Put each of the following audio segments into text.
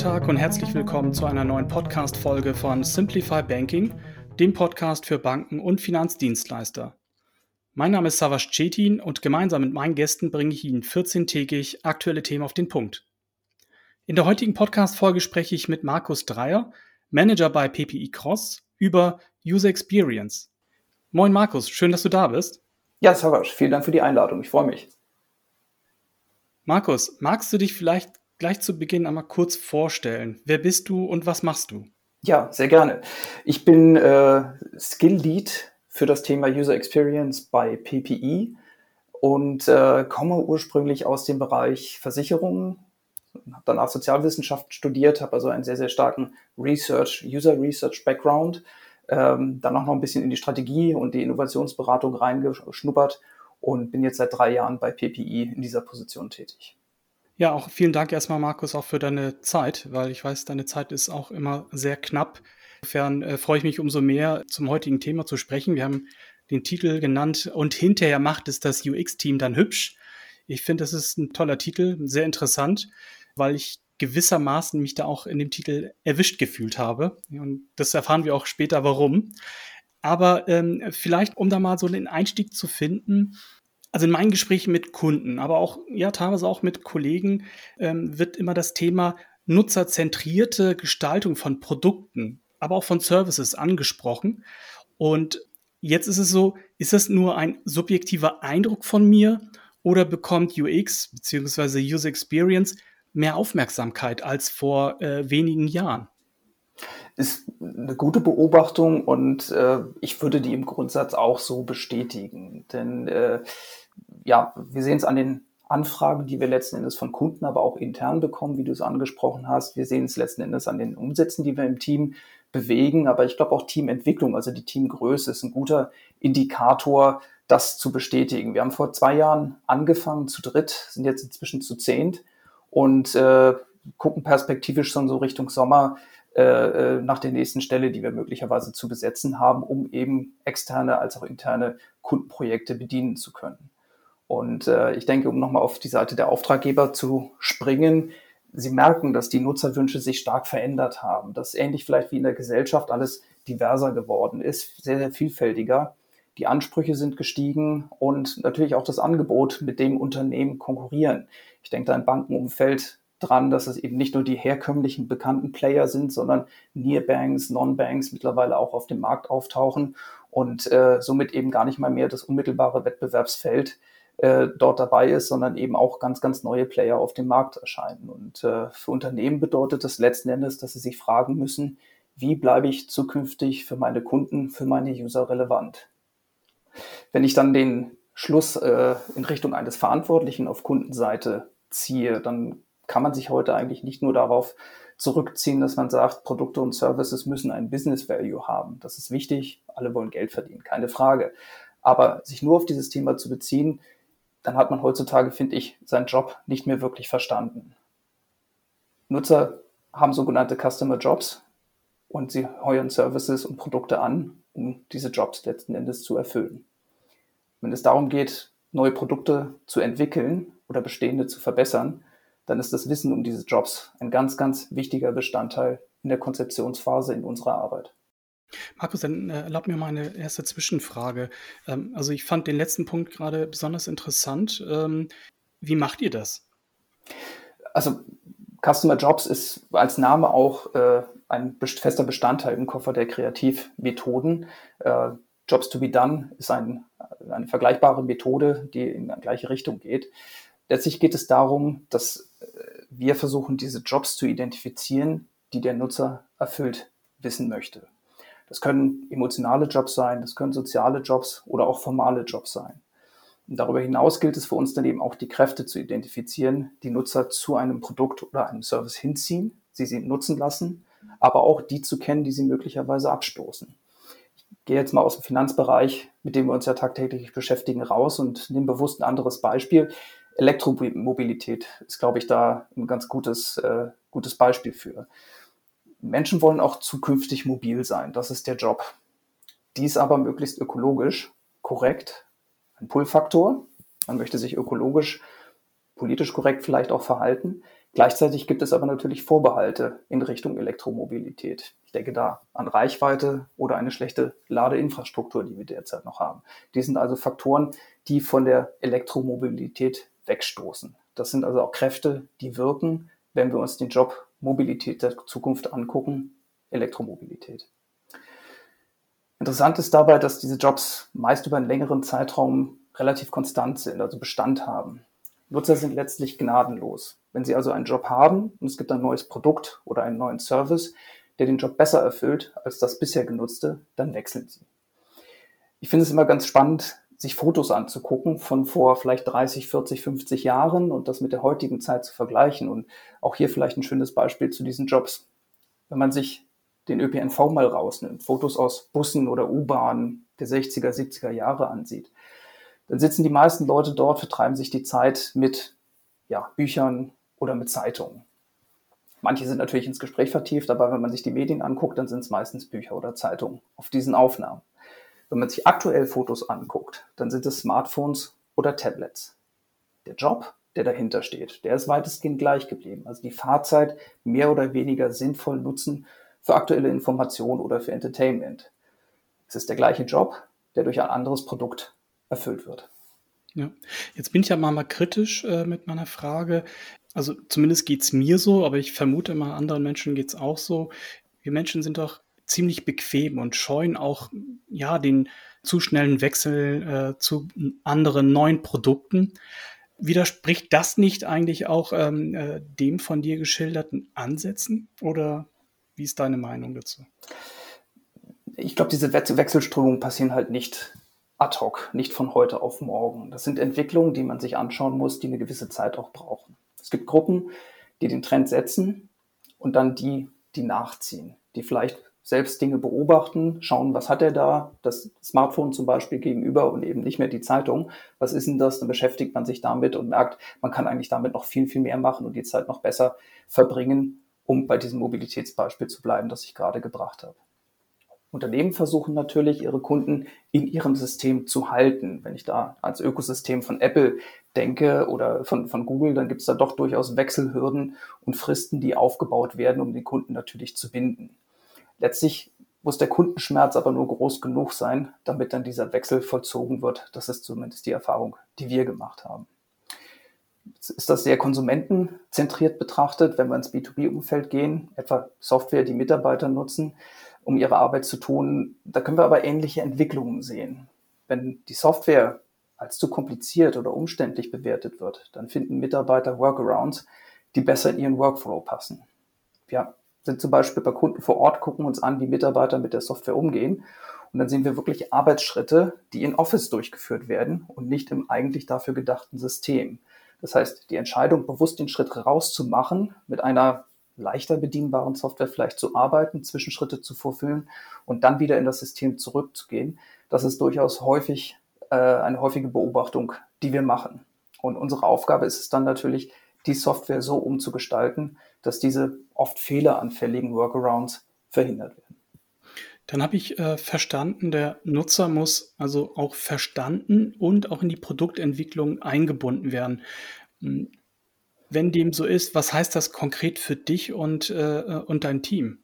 Tag und herzlich willkommen zu einer neuen Podcast-Folge von Simplify Banking, dem Podcast für Banken und Finanzdienstleister. Mein Name ist Savas Cetin und gemeinsam mit meinen Gästen bringe ich Ihnen 14-tägig aktuelle Themen auf den Punkt. In der heutigen Podcast-Folge spreche ich mit Markus Dreier, Manager bei PPI Cross, über User Experience. Moin Markus, schön, dass du da bist. Ja, Savas, vielen Dank für die Einladung. Ich freue mich. Markus, magst du dich vielleicht gleich zu Beginn einmal kurz vorstellen. Wer bist du und was machst du? Ja, sehr gerne. Ich bin äh, Skill Lead für das Thema User Experience bei PPI und äh, komme ursprünglich aus dem Bereich Versicherungen, habe danach Sozialwissenschaften studiert, habe also einen sehr, sehr starken Research, User Research Background, ähm, dann auch noch ein bisschen in die Strategie und die Innovationsberatung reingeschnuppert und bin jetzt seit drei Jahren bei PPI in dieser Position tätig. Ja, auch vielen Dank erstmal, Markus, auch für deine Zeit, weil ich weiß, deine Zeit ist auch immer sehr knapp. Insofern äh, freue ich mich umso mehr, zum heutigen Thema zu sprechen. Wir haben den Titel genannt und hinterher macht es das UX-Team dann hübsch. Ich finde, das ist ein toller Titel, sehr interessant, weil ich gewissermaßen mich da auch in dem Titel erwischt gefühlt habe. Und das erfahren wir auch später, warum. Aber ähm, vielleicht, um da mal so den Einstieg zu finden, also in meinen Gesprächen mit Kunden, aber auch, ja, teilweise auch mit Kollegen, ähm, wird immer das Thema nutzerzentrierte Gestaltung von Produkten, aber auch von Services angesprochen. Und jetzt ist es so, ist das nur ein subjektiver Eindruck von mir oder bekommt UX bzw. User Experience mehr Aufmerksamkeit als vor äh, wenigen Jahren? Ist eine gute Beobachtung und äh, ich würde die im Grundsatz auch so bestätigen. Denn äh, ja, wir sehen es an den Anfragen, die wir letzten Endes von Kunden, aber auch intern bekommen, wie du es angesprochen hast. Wir sehen es letzten Endes an den Umsätzen, die wir im Team bewegen. Aber ich glaube auch Teamentwicklung, also die Teamgröße ist ein guter Indikator, das zu bestätigen. Wir haben vor zwei Jahren angefangen zu dritt, sind jetzt inzwischen zu zehnt und äh, gucken perspektivisch schon so Richtung Sommer äh, äh nach der nächsten Stelle, die wir möglicherweise zu besetzen haben, um eben externe als auch interne Kundenprojekte bedienen zu können. Und äh, ich denke, um nochmal auf die Seite der Auftraggeber zu springen, sie merken, dass die Nutzerwünsche sich stark verändert haben, dass ähnlich vielleicht wie in der Gesellschaft alles diverser geworden ist, sehr, sehr vielfältiger. Die Ansprüche sind gestiegen und natürlich auch das Angebot, mit dem Unternehmen konkurrieren. Ich denke da im Bankenumfeld dran, dass es eben nicht nur die herkömmlichen bekannten Player sind, sondern Nearbanks, Non-Banks mittlerweile auch auf dem Markt auftauchen und äh, somit eben gar nicht mal mehr das unmittelbare Wettbewerbsfeld äh, dort dabei ist, sondern eben auch ganz, ganz neue Player auf dem Markt erscheinen. Und äh, für Unternehmen bedeutet das letzten Endes, dass sie sich fragen müssen, wie bleibe ich zukünftig für meine Kunden, für meine User relevant? Wenn ich dann den Schluss äh, in Richtung eines Verantwortlichen auf Kundenseite ziehe, dann kann man sich heute eigentlich nicht nur darauf zurückziehen, dass man sagt, Produkte und Services müssen ein Business Value haben. Das ist wichtig. Alle wollen Geld verdienen, keine Frage. Aber sich nur auf dieses Thema zu beziehen, dann hat man heutzutage, finde ich, seinen Job nicht mehr wirklich verstanden. Nutzer haben sogenannte Customer Jobs und sie heuern Services und Produkte an, um diese Jobs letzten Endes zu erfüllen. Wenn es darum geht, neue Produkte zu entwickeln oder bestehende zu verbessern, dann ist das Wissen um diese Jobs ein ganz, ganz wichtiger Bestandteil in der Konzeptionsphase in unserer Arbeit. Markus, dann äh, erlaub mir mal eine erste Zwischenfrage. Ähm, also ich fand den letzten Punkt gerade besonders interessant. Ähm, wie macht ihr das? Also Customer Jobs ist als Name auch äh, ein fester Bestandteil im Koffer der Kreativmethoden. Äh, Jobs to be done ist ein, eine vergleichbare Methode, die in die gleiche Richtung geht. Letztlich geht es darum, dass äh, wir versuchen, diese Jobs zu identifizieren, die der Nutzer erfüllt wissen möchte. Das können emotionale Jobs sein, das können soziale Jobs oder auch formale Jobs sein. Und darüber hinaus gilt es für uns dann eben auch die Kräfte zu identifizieren, die Nutzer zu einem Produkt oder einem Service hinziehen, sie sie nutzen lassen, aber auch die zu kennen, die sie möglicherweise abstoßen. Ich gehe jetzt mal aus dem Finanzbereich, mit dem wir uns ja tagtäglich beschäftigen, raus und nehme bewusst ein anderes Beispiel. Elektromobilität ist, glaube ich, da ein ganz gutes, äh, gutes Beispiel für. Menschen wollen auch zukünftig mobil sein. Das ist der Job. Dies aber möglichst ökologisch, korrekt. Ein Pull-Faktor. Man möchte sich ökologisch politisch korrekt vielleicht auch verhalten. Gleichzeitig gibt es aber natürlich Vorbehalte in Richtung Elektromobilität. Ich denke da an Reichweite oder eine schlechte Ladeinfrastruktur, die wir derzeit noch haben. Die sind also Faktoren, die von der Elektromobilität wegstoßen. Das sind also auch Kräfte, die wirken, wenn wir uns den Job Mobilität der Zukunft angucken, Elektromobilität. Interessant ist dabei, dass diese Jobs meist über einen längeren Zeitraum relativ konstant sind, also Bestand haben. Nutzer sind letztlich gnadenlos. Wenn sie also einen Job haben und es gibt ein neues Produkt oder einen neuen Service, der den Job besser erfüllt als das bisher genutzte, dann wechseln sie. Ich finde es immer ganz spannend, sich Fotos anzugucken von vor vielleicht 30, 40, 50 Jahren und das mit der heutigen Zeit zu vergleichen. Und auch hier vielleicht ein schönes Beispiel zu diesen Jobs. Wenn man sich den ÖPNV mal rausnimmt, Fotos aus Bussen oder U-Bahnen der 60er, 70er Jahre ansieht, dann sitzen die meisten Leute dort, vertreiben sich die Zeit mit ja, Büchern oder mit Zeitungen. Manche sind natürlich ins Gespräch vertieft, aber wenn man sich die Medien anguckt, dann sind es meistens Bücher oder Zeitungen auf diesen Aufnahmen. Wenn man sich aktuell Fotos anguckt, dann sind es Smartphones oder Tablets. Der Job, der dahinter steht, der ist weitestgehend gleich geblieben. Also die Fahrzeit mehr oder weniger sinnvoll nutzen für aktuelle Informationen oder für Entertainment. Es ist der gleiche Job, der durch ein anderes Produkt erfüllt wird. Ja, jetzt bin ich ja mal, mal kritisch äh, mit meiner Frage. Also zumindest geht es mir so, aber ich vermute mal, anderen Menschen geht es auch so. Wir Menschen sind doch ziemlich bequem und scheuen auch ja den zu schnellen Wechsel äh, zu anderen neuen Produkten. Widerspricht das nicht eigentlich auch ähm, äh, dem von dir geschilderten Ansätzen oder wie ist deine Meinung dazu? Ich glaube, diese Wechselströmungen passieren halt nicht ad hoc, nicht von heute auf morgen. Das sind Entwicklungen, die man sich anschauen muss, die eine gewisse Zeit auch brauchen. Es gibt Gruppen, die den Trend setzen und dann die, die nachziehen, die vielleicht selbst Dinge beobachten, schauen, was hat er da, das Smartphone zum Beispiel gegenüber und eben nicht mehr die Zeitung. Was ist denn das? Dann beschäftigt man sich damit und merkt, man kann eigentlich damit noch viel, viel mehr machen und die Zeit noch besser verbringen, um bei diesem Mobilitätsbeispiel zu bleiben, das ich gerade gebracht habe. Unternehmen versuchen natürlich, ihre Kunden in ihrem System zu halten. Wenn ich da ans Ökosystem von Apple denke oder von, von Google, dann gibt es da doch durchaus Wechselhürden und Fristen, die aufgebaut werden, um den Kunden natürlich zu binden. Letztlich muss der Kundenschmerz aber nur groß genug sein, damit dann dieser Wechsel vollzogen wird. Das ist zumindest die Erfahrung, die wir gemacht haben. Jetzt ist das sehr konsumentenzentriert betrachtet, wenn wir ins B2B-Umfeld gehen, etwa Software, die Mitarbeiter nutzen um ihre Arbeit zu tun. Da können wir aber ähnliche Entwicklungen sehen. Wenn die Software als zu kompliziert oder umständlich bewertet wird, dann finden Mitarbeiter Workarounds, die besser in ihren Workflow passen. Wir sind zum Beispiel bei Kunden vor Ort, gucken uns an, wie Mitarbeiter mit der Software umgehen. Und dann sehen wir wirklich Arbeitsschritte, die in Office durchgeführt werden und nicht im eigentlich dafür gedachten System. Das heißt, die Entscheidung, bewusst den Schritt rauszumachen, mit einer leichter bedienbaren Software vielleicht zu arbeiten, Zwischenschritte zu vorfüllen und dann wieder in das System zurückzugehen. Das ist durchaus häufig äh, eine häufige Beobachtung, die wir machen. Und unsere Aufgabe ist es dann natürlich, die Software so umzugestalten, dass diese oft fehleranfälligen Workarounds verhindert werden. Dann habe ich äh, verstanden, der Nutzer muss also auch verstanden und auch in die Produktentwicklung eingebunden werden. Hm, wenn dem so ist, was heißt das konkret für dich und, äh, und dein Team?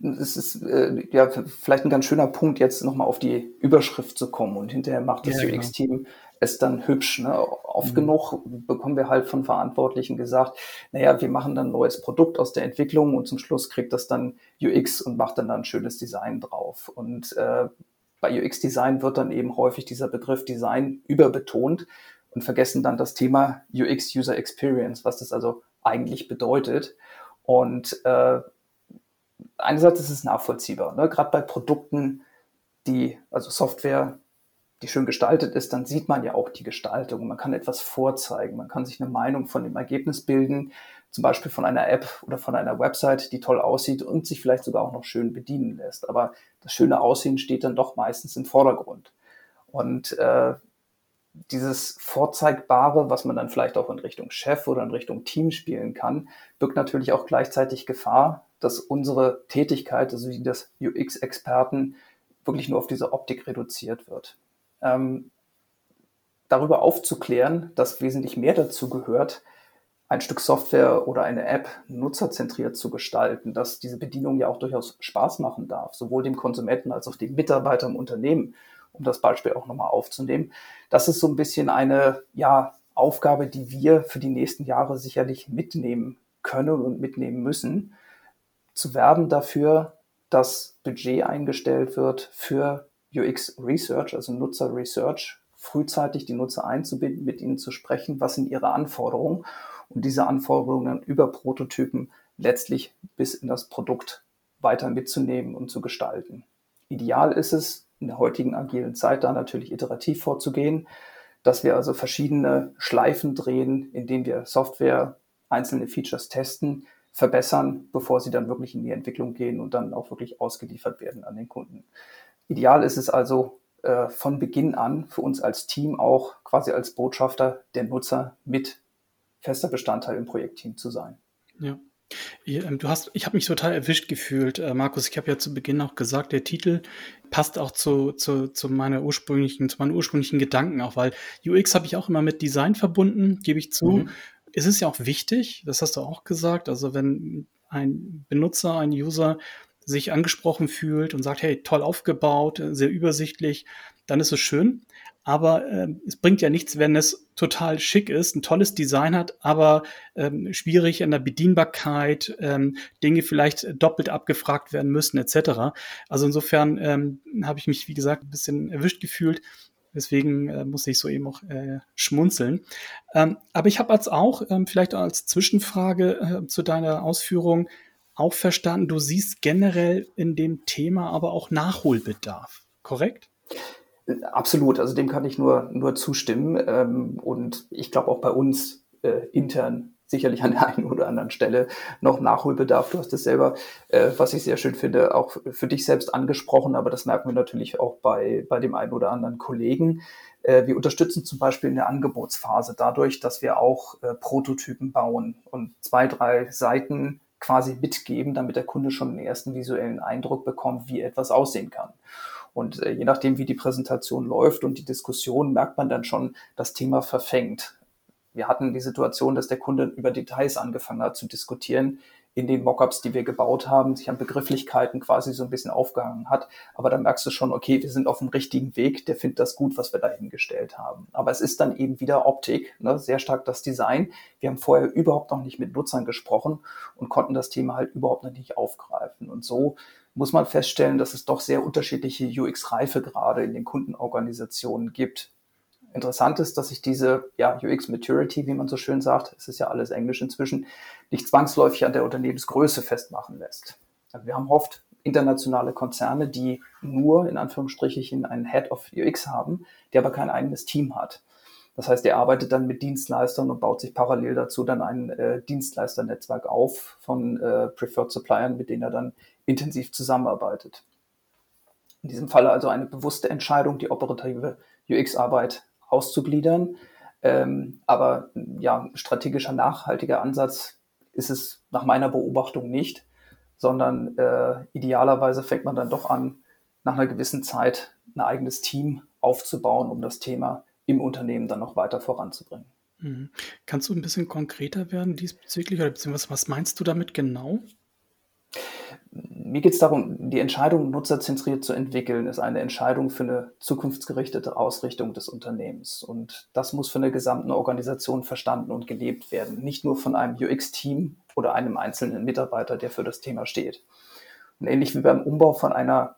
Es ist äh, ja vielleicht ein ganz schöner Punkt, jetzt nochmal auf die Überschrift zu kommen und hinterher macht das ja, genau. Es dann hübsch. Ne? Oft mhm. genug bekommen wir halt von Verantwortlichen gesagt, naja, wir machen dann ein neues Produkt aus der Entwicklung und zum Schluss kriegt das dann UX und macht dann, dann ein schönes Design drauf. Und äh, bei UX-Design wird dann eben häufig dieser Begriff Design überbetont und vergessen dann das Thema UX User Experience, was das also eigentlich bedeutet. Und äh, einerseits ist es nachvollziehbar, ne? gerade bei Produkten, die, also Software, die schön gestaltet ist, dann sieht man ja auch die Gestaltung. Man kann etwas vorzeigen, man kann sich eine Meinung von dem Ergebnis bilden, zum Beispiel von einer App oder von einer Website, die toll aussieht und sich vielleicht sogar auch noch schön bedienen lässt. Aber das schöne Aussehen steht dann doch meistens im Vordergrund. Und äh, dieses Vorzeigbare, was man dann vielleicht auch in Richtung Chef oder in Richtung Team spielen kann, birgt natürlich auch gleichzeitig Gefahr, dass unsere Tätigkeit, also die des UX-Experten, wirklich nur auf diese Optik reduziert wird. Ähm, darüber aufzuklären, dass wesentlich mehr dazu gehört, ein Stück Software oder eine App nutzerzentriert zu gestalten, dass diese Bedienung ja auch durchaus Spaß machen darf, sowohl dem Konsumenten als auch dem Mitarbeiter im Unternehmen, um das Beispiel auch nochmal aufzunehmen. Das ist so ein bisschen eine ja, Aufgabe, die wir für die nächsten Jahre sicherlich mitnehmen können und mitnehmen müssen, zu werben dafür, dass Budget eingestellt wird für UX Research, also Nutzer Research, frühzeitig die Nutzer einzubinden, mit ihnen zu sprechen, was sind ihre Anforderungen und diese Anforderungen über Prototypen letztlich bis in das Produkt weiter mitzunehmen und zu gestalten. Ideal ist es, in der heutigen agilen Zeit da natürlich iterativ vorzugehen, dass wir also verschiedene Schleifen drehen, in denen wir Software, einzelne Features testen, verbessern, bevor sie dann wirklich in die Entwicklung gehen und dann auch wirklich ausgeliefert werden an den Kunden. Ideal ist es also äh, von Beginn an für uns als Team auch quasi als Botschafter der Nutzer mit fester Bestandteil im Projektteam zu sein. Ja. Ähm, du hast, ich habe mich total erwischt gefühlt, äh, Markus. Ich habe ja zu Beginn auch gesagt, der Titel passt auch zu, zu, zu meiner ursprünglichen, zu meinen ursprünglichen Gedanken auch, weil UX habe ich auch immer mit Design verbunden, gebe ich zu. Mhm. Es ist ja auch wichtig, das hast du auch gesagt. Also wenn ein Benutzer, ein User sich angesprochen fühlt und sagt, hey, toll aufgebaut, sehr übersichtlich, dann ist es schön. Aber äh, es bringt ja nichts, wenn es total schick ist, ein tolles Design hat, aber ähm, schwierig in der Bedienbarkeit, ähm, Dinge vielleicht doppelt abgefragt werden müssen, etc. Also insofern ähm, habe ich mich, wie gesagt, ein bisschen erwischt gefühlt. Deswegen äh, muss ich so eben auch äh, schmunzeln. Ähm, aber ich habe als auch, ähm, vielleicht als Zwischenfrage äh, zu deiner Ausführung, auch verstanden, du siehst generell in dem Thema aber auch Nachholbedarf, korrekt? Absolut, also dem kann ich nur, nur zustimmen. Ähm, und ich glaube auch bei uns äh, intern sicherlich an der einen oder anderen Stelle noch Nachholbedarf. Du hast es selber, äh, was ich sehr schön finde, auch für dich selbst angesprochen, aber das merken wir natürlich auch bei, bei dem einen oder anderen Kollegen. Äh, wir unterstützen zum Beispiel in der Angebotsphase dadurch, dass wir auch Prototypen bauen und zwei, drei Seiten quasi mitgeben, damit der Kunde schon einen ersten visuellen Eindruck bekommt, wie etwas aussehen kann. Und äh, je nachdem, wie die Präsentation läuft und die Diskussion, merkt man dann schon, das Thema verfängt. Wir hatten die Situation, dass der Kunde über Details angefangen hat zu diskutieren in den Mockups, die wir gebaut haben, sich an Begrifflichkeiten quasi so ein bisschen aufgehangen hat. Aber dann merkst du schon, okay, wir sind auf dem richtigen Weg, der findet das gut, was wir da hingestellt haben. Aber es ist dann eben wieder Optik, ne? sehr stark das Design. Wir haben vorher überhaupt noch nicht mit Nutzern gesprochen und konnten das Thema halt überhaupt noch nicht aufgreifen. Und so muss man feststellen, dass es doch sehr unterschiedliche UX-Reifegrade in den Kundenorganisationen gibt. Interessant ist, dass sich diese ja, UX-Maturity, wie man so schön sagt, es ist ja alles Englisch inzwischen, nicht zwangsläufig an der Unternehmensgröße festmachen lässt. Also wir haben oft internationale Konzerne, die nur in Anführungsstrichen einen Head of UX haben, der aber kein eigenes Team hat. Das heißt, er arbeitet dann mit Dienstleistern und baut sich parallel dazu dann ein äh, Dienstleisternetzwerk auf von äh, Preferred Suppliern, mit denen er dann intensiv zusammenarbeitet. In diesem Falle also eine bewusste Entscheidung, die operative UX-Arbeit auszugliedern. Ähm, aber ja, strategischer, nachhaltiger Ansatz ist es nach meiner Beobachtung nicht, sondern äh, idealerweise fängt man dann doch an, nach einer gewissen Zeit ein eigenes Team aufzubauen, um das Thema im Unternehmen dann noch weiter voranzubringen. Mhm. Kannst du ein bisschen konkreter werden diesbezüglich oder beziehungsweise was meinst du damit genau? Mir geht es darum, die Entscheidung nutzerzentriert zu entwickeln, ist eine Entscheidung für eine zukunftsgerichtete Ausrichtung des Unternehmens. Und das muss von der gesamten Organisation verstanden und gelebt werden. Nicht nur von einem UX-Team oder einem einzelnen Mitarbeiter, der für das Thema steht. Und ähnlich wie beim Umbau von einer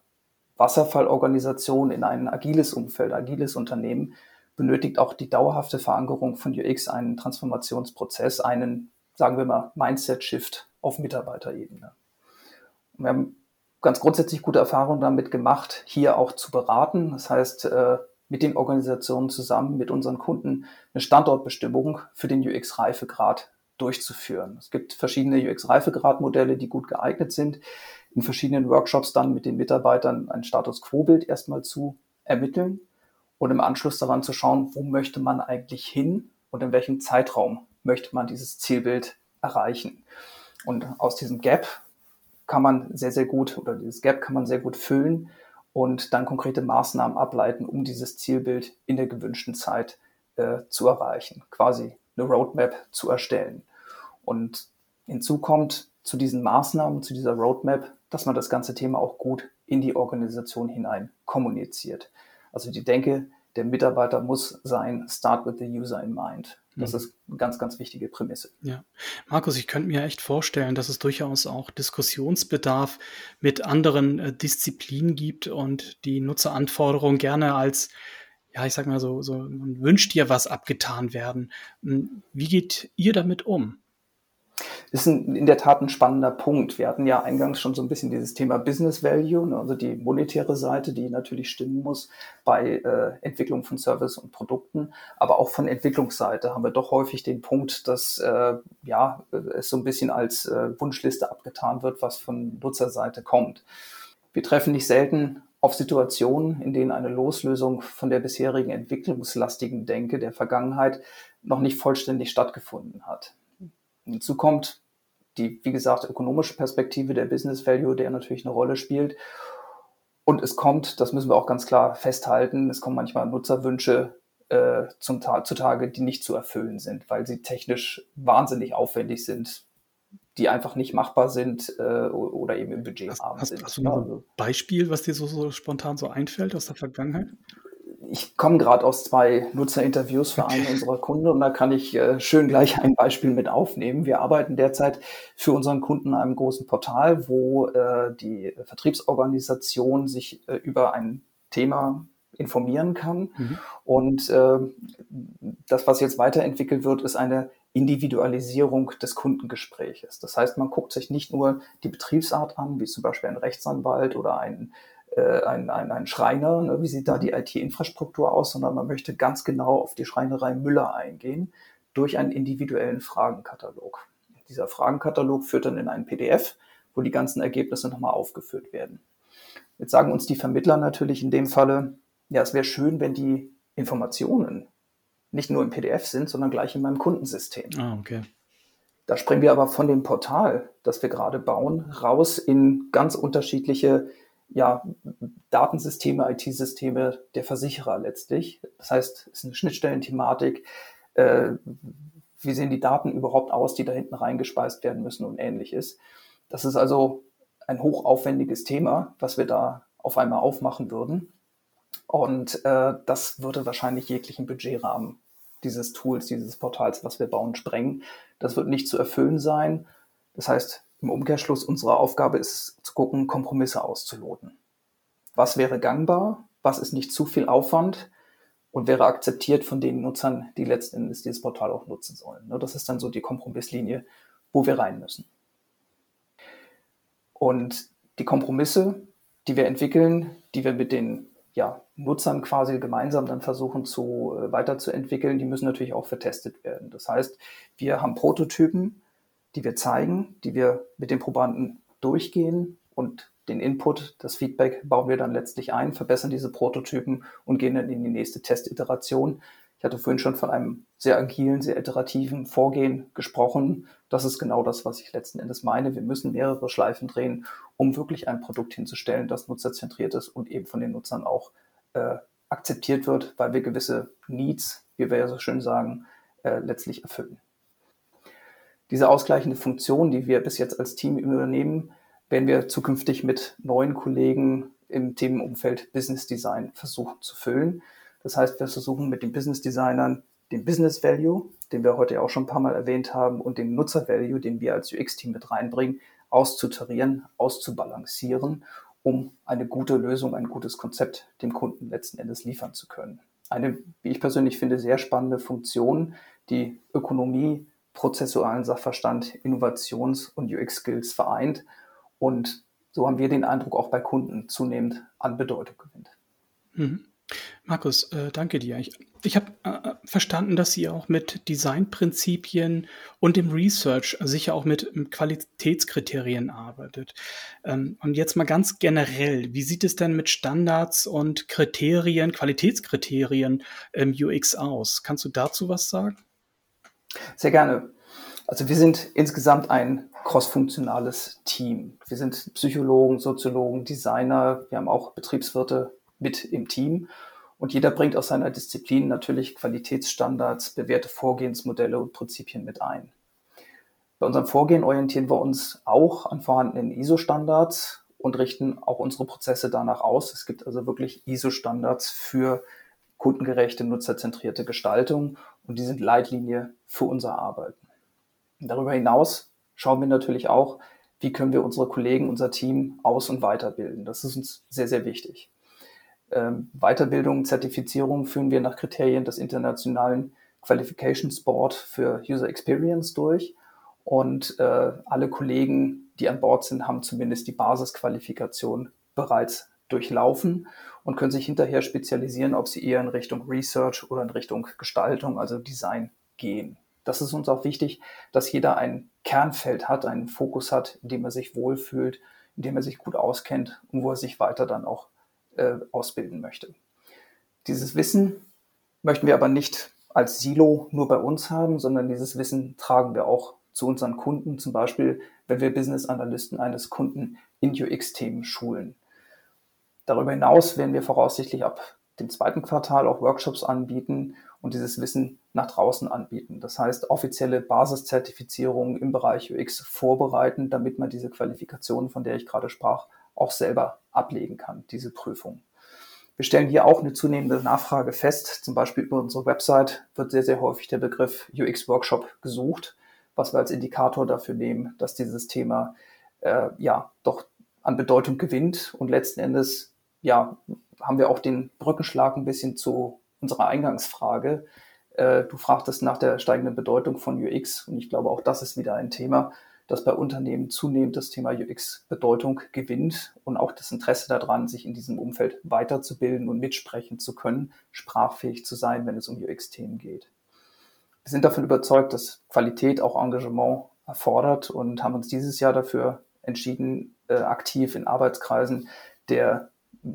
Wasserfallorganisation in ein agiles Umfeld, agiles Unternehmen, benötigt auch die dauerhafte Verankerung von UX einen Transformationsprozess, einen, sagen wir mal, Mindset-Shift auf Mitarbeiterebene. Wir haben ganz grundsätzlich gute Erfahrungen damit gemacht, hier auch zu beraten. Das heißt, äh, mit den Organisationen zusammen, mit unseren Kunden eine Standortbestimmung für den UX-Reifegrad durchzuführen. Es gibt verschiedene UX-Reifegrad-Modelle, die gut geeignet sind, in verschiedenen Workshops dann mit den Mitarbeitern ein Status Quo-Bild erstmal zu ermitteln und im Anschluss daran zu schauen, wo möchte man eigentlich hin und in welchem Zeitraum möchte man dieses Zielbild erreichen. Und aus diesem Gap kann man sehr, sehr gut oder dieses Gap kann man sehr gut füllen und dann konkrete Maßnahmen ableiten, um dieses Zielbild in der gewünschten Zeit äh, zu erreichen, quasi eine Roadmap zu erstellen. Und hinzu kommt zu diesen Maßnahmen, zu dieser Roadmap, dass man das ganze Thema auch gut in die Organisation hinein kommuniziert. Also die Denke der Mitarbeiter muss sein, start with the user in mind. Das mhm. ist eine ganz, ganz wichtige Prämisse. Ja. Markus, ich könnte mir echt vorstellen, dass es durchaus auch Diskussionsbedarf mit anderen äh, Disziplinen gibt und die Nutzeranforderungen gerne als, ja, ich sag mal so, so, man wünscht dir was abgetan werden. Hm, wie geht ihr damit um? Ist ein, in der Tat ein spannender Punkt. Wir hatten ja eingangs schon so ein bisschen dieses Thema Business Value, ne, also die monetäre Seite, die natürlich stimmen muss bei äh, Entwicklung von Service und Produkten. Aber auch von Entwicklungsseite haben wir doch häufig den Punkt, dass äh, ja, es so ein bisschen als äh, Wunschliste abgetan wird, was von Nutzerseite kommt. Wir treffen nicht selten auf Situationen, in denen eine Loslösung von der bisherigen entwicklungslastigen Denke der Vergangenheit noch nicht vollständig stattgefunden hat. Hinzu kommt die, wie gesagt, ökonomische Perspektive der Business Value, der natürlich eine Rolle spielt. Und es kommt, das müssen wir auch ganz klar festhalten, es kommen manchmal Nutzerwünsche äh, zum Tag, zutage, die nicht zu erfüllen sind, weil sie technisch wahnsinnig aufwendig sind, die einfach nicht machbar sind äh, oder eben im Budgetrahmen sind. Hast du noch ein Beispiel, was dir so, so spontan so einfällt aus der Vergangenheit? Ich komme gerade aus zwei Nutzerinterviews für einen unserer Kunden und da kann ich äh, schön gleich ein Beispiel mit aufnehmen. Wir arbeiten derzeit für unseren Kunden an einem großen Portal, wo äh, die Vertriebsorganisation sich äh, über ein Thema informieren kann. Mhm. Und äh, das, was jetzt weiterentwickelt wird, ist eine Individualisierung des Kundengespräches. Das heißt, man guckt sich nicht nur die Betriebsart an, wie zum Beispiel ein Rechtsanwalt oder ein ein, ein, ein Schreiner, ne, wie sieht da die IT-Infrastruktur aus, sondern man möchte ganz genau auf die Schreinerei Müller eingehen durch einen individuellen Fragenkatalog. Dieser Fragenkatalog führt dann in einen PDF, wo die ganzen Ergebnisse nochmal aufgeführt werden. Jetzt sagen uns die Vermittler natürlich in dem Falle, ja, es wäre schön, wenn die Informationen nicht nur im PDF sind, sondern gleich in meinem Kundensystem. Ah, okay. Da springen wir aber von dem Portal, das wir gerade bauen, raus in ganz unterschiedliche ja, Datensysteme, IT-Systeme der Versicherer letztlich. Das heißt, es ist eine Schnittstellenthematik. Äh, wie sehen die Daten überhaupt aus, die da hinten reingespeist werden müssen und ähnliches. Das ist also ein hochaufwendiges Thema, was wir da auf einmal aufmachen würden. Und äh, das würde wahrscheinlich jeglichen Budgetrahmen dieses Tools, dieses Portals, was wir bauen, sprengen. Das wird nicht zu erfüllen sein. Das heißt, im Umkehrschluss unsere Aufgabe ist zu gucken, Kompromisse auszuloten. Was wäre gangbar? Was ist nicht zu viel Aufwand? Und wäre akzeptiert von den Nutzern, die letzten Endes dieses Portal auch nutzen sollen. Ne, das ist dann so die Kompromisslinie, wo wir rein müssen. Und die Kompromisse, die wir entwickeln, die wir mit den ja, Nutzern quasi gemeinsam dann versuchen zu äh, weiterzuentwickeln, die müssen natürlich auch vertestet werden. Das heißt, wir haben Prototypen, die wir zeigen, die wir mit den Probanden durchgehen und den Input, das Feedback bauen wir dann letztlich ein, verbessern diese Prototypen und gehen dann in die nächste Testiteration. Ich hatte vorhin schon von einem sehr agilen, sehr iterativen Vorgehen gesprochen. Das ist genau das, was ich letzten Endes meine. Wir müssen mehrere Schleifen drehen, um wirklich ein Produkt hinzustellen, das nutzerzentriert ist und eben von den Nutzern auch äh, akzeptiert wird, weil wir gewisse Needs, wie wir ja so schön sagen, äh, letztlich erfüllen. Diese ausgleichende Funktion, die wir bis jetzt als Team übernehmen, werden wir zukünftig mit neuen Kollegen im Themenumfeld Business Design versuchen zu füllen. Das heißt, wir versuchen mit den Business Designern den Business Value, den wir heute auch schon ein paar Mal erwähnt haben, und den Nutzer Value, den wir als UX-Team mit reinbringen, auszutarieren, auszubalancieren, um eine gute Lösung, ein gutes Konzept dem Kunden letzten Endes liefern zu können. Eine, wie ich persönlich finde, sehr spannende Funktion, die Ökonomie prozessualen Sachverstand, Innovations- und UX-Skills vereint. Und so haben wir den Eindruck, auch bei Kunden zunehmend an Bedeutung gewinnt. Mhm. Markus, äh, danke dir. Ich, ich habe äh, verstanden, dass Sie auch mit Designprinzipien und dem Research sicher auch mit Qualitätskriterien arbeitet. Ähm, und jetzt mal ganz generell, wie sieht es denn mit Standards und Kriterien, Qualitätskriterien im UX aus? Kannst du dazu was sagen? Sehr gerne. Also wir sind insgesamt ein crossfunktionales Team. Wir sind Psychologen, Soziologen, Designer, wir haben auch Betriebswirte mit im Team. Und jeder bringt aus seiner Disziplin natürlich Qualitätsstandards, bewährte Vorgehensmodelle und Prinzipien mit ein. Bei unserem Vorgehen orientieren wir uns auch an vorhandenen ISO-Standards und richten auch unsere Prozesse danach aus. Es gibt also wirklich ISO-Standards für kundengerechte, nutzerzentrierte Gestaltung und die sind Leitlinie für unser Arbeiten. Darüber hinaus schauen wir natürlich auch, wie können wir unsere Kollegen, unser Team aus- und weiterbilden. Das ist uns sehr, sehr wichtig. Ähm, Weiterbildung, Zertifizierung führen wir nach Kriterien des internationalen Qualifications Board für User Experience durch. Und äh, alle Kollegen, die an Bord sind, haben zumindest die Basisqualifikation bereits durchlaufen und können sich hinterher spezialisieren, ob sie eher in Richtung Research oder in Richtung Gestaltung, also Design gehen. Das ist uns auch wichtig, dass jeder ein Kernfeld hat, einen Fokus hat, in dem er sich wohlfühlt, in dem er sich gut auskennt und wo er sich weiter dann auch äh, ausbilden möchte. Dieses Wissen möchten wir aber nicht als Silo nur bei uns haben, sondern dieses Wissen tragen wir auch zu unseren Kunden, zum Beispiel, wenn wir Business Analysten eines Kunden in UX-Themen schulen. Darüber hinaus werden wir voraussichtlich ab dem zweiten Quartal auch Workshops anbieten und dieses Wissen nach draußen anbieten. Das heißt, offizielle Basiszertifizierungen im Bereich UX vorbereiten, damit man diese Qualifikationen, von der ich gerade sprach, auch selber ablegen kann, diese Prüfung. Wir stellen hier auch eine zunehmende Nachfrage fest. Zum Beispiel über unsere Website wird sehr, sehr häufig der Begriff UX Workshop gesucht, was wir als Indikator dafür nehmen, dass dieses Thema äh, ja doch an Bedeutung gewinnt und letzten Endes ja, haben wir auch den Brückenschlag ein bisschen zu unserer Eingangsfrage. Äh, du fragtest nach der steigenden Bedeutung von UX und ich glaube, auch das ist wieder ein Thema, dass bei Unternehmen zunehmend das Thema UX Bedeutung gewinnt und auch das Interesse daran, sich in diesem Umfeld weiterzubilden und mitsprechen zu können, sprachfähig zu sein, wenn es um UX-Themen geht. Wir sind davon überzeugt, dass Qualität auch Engagement erfordert und haben uns dieses Jahr dafür entschieden, äh, aktiv in Arbeitskreisen der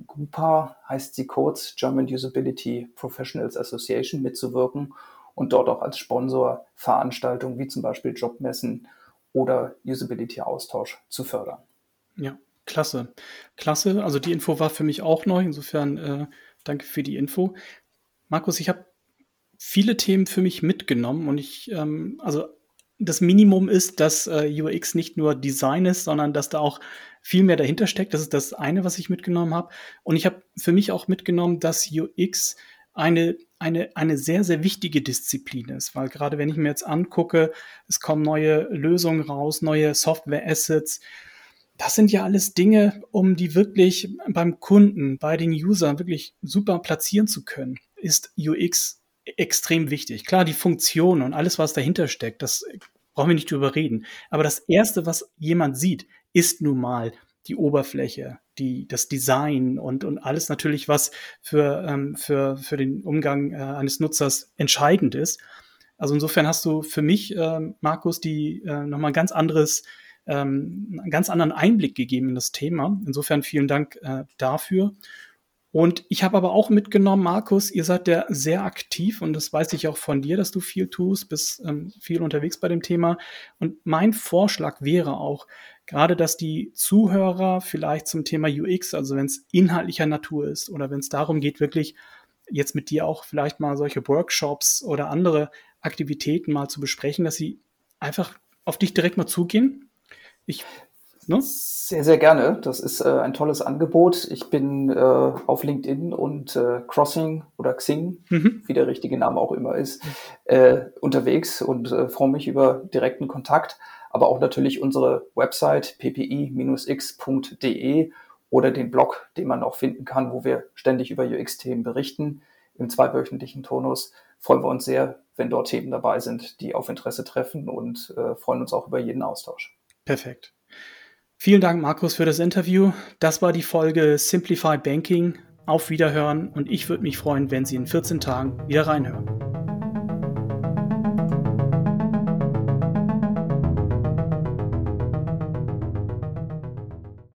GUPA heißt sie kurz, German Usability Professionals Association, mitzuwirken und dort auch als Sponsor Veranstaltungen wie zum Beispiel Jobmessen oder Usability-Austausch zu fördern. Ja, klasse. Klasse. Also die Info war für mich auch neu. Insofern äh, danke für die Info. Markus, ich habe viele Themen für mich mitgenommen und ich, ähm, also das Minimum ist, dass äh, UX nicht nur Design ist, sondern dass da auch viel mehr dahinter steckt. Das ist das eine, was ich mitgenommen habe. Und ich habe für mich auch mitgenommen, dass UX eine, eine, eine sehr, sehr wichtige Disziplin ist, weil gerade wenn ich mir jetzt angucke, es kommen neue Lösungen raus, neue Software-Assets. Das sind ja alles Dinge, um die wirklich beim Kunden, bei den Usern wirklich super platzieren zu können, ist UX extrem wichtig. Klar, die Funktion und alles, was dahinter steckt, das brauchen wir nicht drüber reden. Aber das Erste, was jemand sieht, ist nun mal die Oberfläche, die, das Design und, und alles natürlich, was für, ähm, für, für den Umgang äh, eines Nutzers entscheidend ist. Also insofern hast du für mich, äh, Markus, die äh, nochmal ein ganz anderes, ähm, einen ganz anderen Einblick gegeben in das Thema. Insofern vielen Dank äh, dafür. Und ich habe aber auch mitgenommen, Markus, ihr seid ja sehr aktiv und das weiß ich auch von dir, dass du viel tust, bist ähm, viel unterwegs bei dem Thema. Und mein Vorschlag wäre auch, gerade dass die Zuhörer vielleicht zum Thema UX, also wenn es inhaltlicher Natur ist oder wenn es darum geht, wirklich jetzt mit dir auch vielleicht mal solche Workshops oder andere Aktivitäten mal zu besprechen, dass sie einfach auf dich direkt mal zugehen. Ich Ne? Sehr, sehr gerne. Das ist äh, ein tolles Angebot. Ich bin äh, auf LinkedIn und äh, Crossing oder Xing, mhm. wie der richtige Name auch immer ist, äh, unterwegs und äh, freue mich über direkten Kontakt, aber auch natürlich unsere Website ppi-x.de oder den Blog, den man auch finden kann, wo wir ständig über UX-Themen berichten. Im zweiwöchentlichen Tonus freuen wir uns sehr, wenn dort Themen dabei sind, die auf Interesse treffen und äh, freuen uns auch über jeden Austausch. Perfekt. Vielen Dank, Markus, für das Interview. Das war die Folge Simplified Banking. Auf Wiederhören und ich würde mich freuen, wenn Sie in 14 Tagen wieder reinhören.